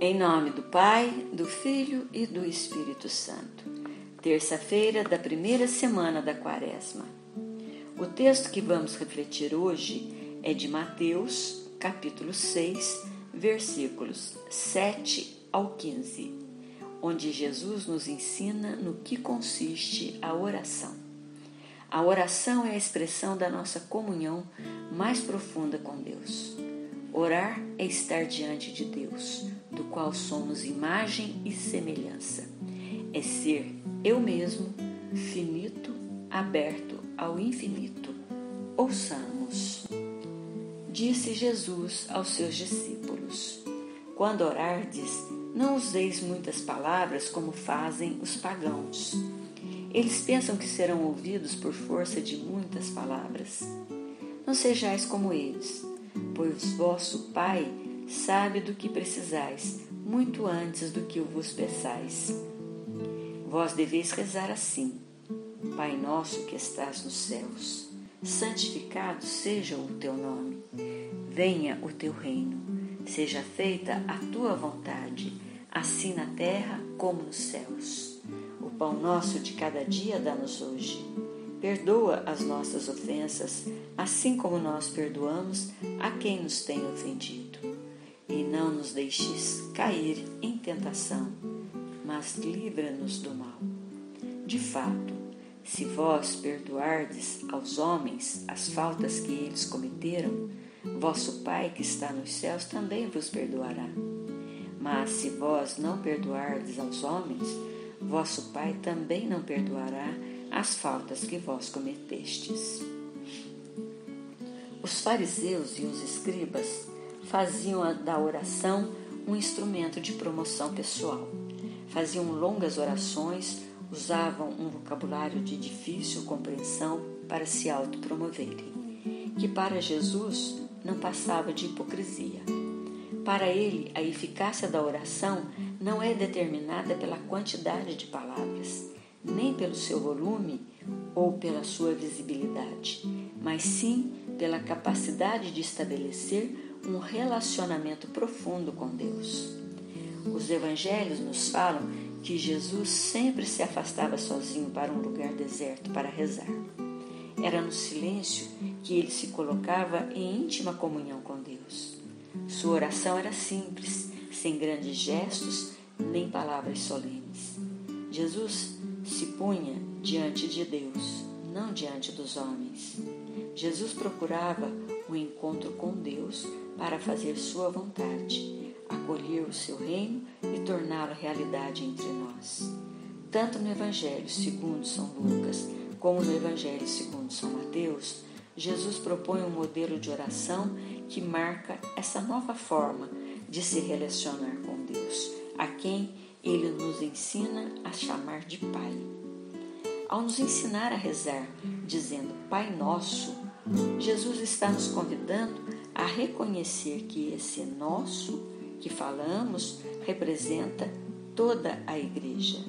Em nome do Pai, do Filho e do Espírito Santo. Terça-feira da primeira semana da Quaresma. O texto que vamos refletir hoje é de Mateus, capítulo 6, versículos 7 ao 15, onde Jesus nos ensina no que consiste a oração. A oração é a expressão da nossa comunhão mais profunda com Deus. Orar é estar diante de Deus, do qual somos imagem e semelhança. É ser eu mesmo, finito, aberto ao infinito. Ouçamos. Disse Jesus aos seus discípulos: Quando orardes, não useis muitas palavras como fazem os pagãos. Eles pensam que serão ouvidos por força de muitas palavras. Não sejais como eles pois vosso Pai sabe do que precisais, muito antes do que o vos peçais. Vós deveis rezar assim: Pai nosso que estás nos céus, santificado seja o teu nome. Venha o teu reino. Seja feita a tua vontade, assim na terra como nos céus. O pão nosso de cada dia dá-nos hoje Perdoa as nossas ofensas, assim como nós perdoamos a quem nos tem ofendido. E não nos deixes cair em tentação, mas livra-nos do mal. De fato, se vós perdoardes aos homens as faltas que eles cometeram, vosso Pai que está nos céus também vos perdoará. Mas se vós não perdoardes aos homens, vosso Pai também não perdoará as faltas que vós cometestes. Os fariseus e os escribas faziam da oração um instrumento de promoção pessoal. Faziam longas orações, usavam um vocabulário de difícil compreensão para se autopromoverem, que para Jesus não passava de hipocrisia. Para ele, a eficácia da oração não é determinada pela quantidade de palavras, nem pelo seu volume ou pela sua visibilidade, mas sim pela capacidade de estabelecer um relacionamento profundo com Deus. Os evangelhos nos falam que Jesus sempre se afastava sozinho para um lugar deserto para rezar. Era no silêncio que ele se colocava em íntima comunhão com Deus. Sua oração era simples, sem grandes gestos nem palavras solenes. Jesus se punha diante de Deus, não diante dos homens. Jesus procurava o um encontro com Deus para fazer sua vontade, acolher o seu reino e torná-lo realidade entre nós. Tanto no Evangelho segundo São Lucas como no Evangelho segundo São Mateus, Jesus propõe um modelo de oração que marca essa nova forma de se relacionar com Deus, a quem ele nos ensina a chamar de Pai. Ao nos ensinar a rezar dizendo Pai Nosso, Jesus está nos convidando a reconhecer que esse nosso que falamos representa toda a Igreja.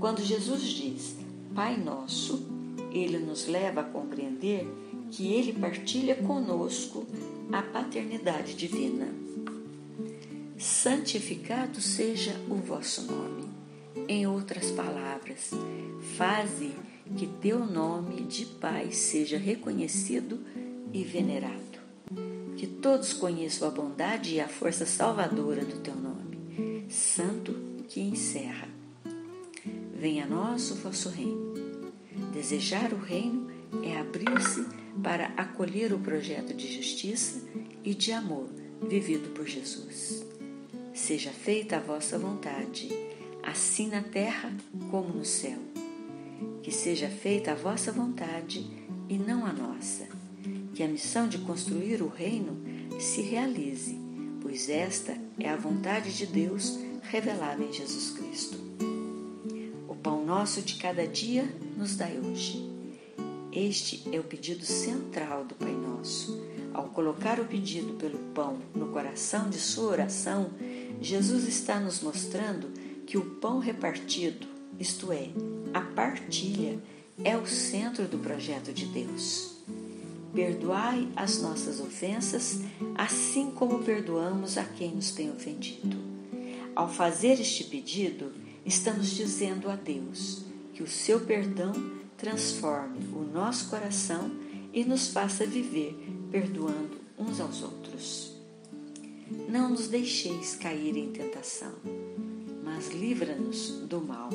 Quando Jesus diz Pai Nosso, ele nos leva a compreender que ele partilha conosco a paternidade divina. Santificado seja o vosso nome. Em outras palavras, faze que teu nome de Pai seja reconhecido e venerado. Que todos conheçam a bondade e a força salvadora do teu nome, santo que encerra. Venha a nós o vosso reino. Desejar o reino é abrir-se para acolher o projeto de justiça e de amor vivido por Jesus. Seja feita a vossa vontade, assim na terra como no céu. Que seja feita a vossa vontade e não a nossa. Que a missão de construir o reino se realize, pois esta é a vontade de Deus revelada em Jesus Cristo. O pão nosso de cada dia nos dai hoje. Este é o pedido central do Pai Nosso. Ao colocar o pedido pelo pão no coração de sua oração, Jesus está nos mostrando que o pão repartido, isto é, a partilha, é o centro do projeto de Deus. Perdoai as nossas ofensas, assim como perdoamos a quem nos tem ofendido. Ao fazer este pedido, estamos dizendo a Deus que o seu perdão transforme o nosso coração e nos faça viver perdoando uns aos outros. Não nos deixeis cair em tentação, mas livra-nos do mal.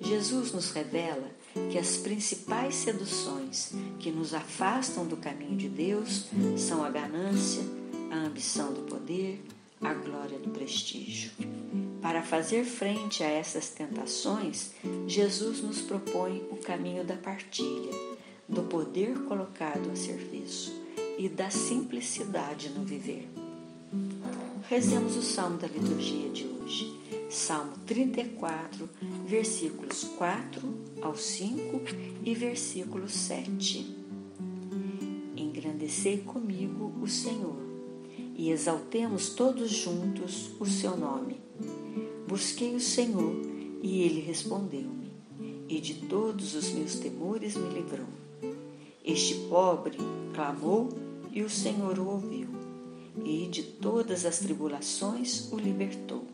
Jesus nos revela que as principais seduções que nos afastam do caminho de Deus são a ganância, a ambição do poder, a glória do prestígio. Para fazer frente a essas tentações, Jesus nos propõe o caminho da partilha, do poder colocado a serviço e da simplicidade no viver. Rezemos o salmo da liturgia de hoje. Salmo 34, versículos 4 ao 5 e versículo 7. Engrandecei comigo o Senhor e exaltemos todos juntos o seu nome. Busquei o Senhor e ele respondeu-me, e de todos os meus temores me livrou. Este pobre clamou e o Senhor o ouviu, e de todas as tribulações o libertou.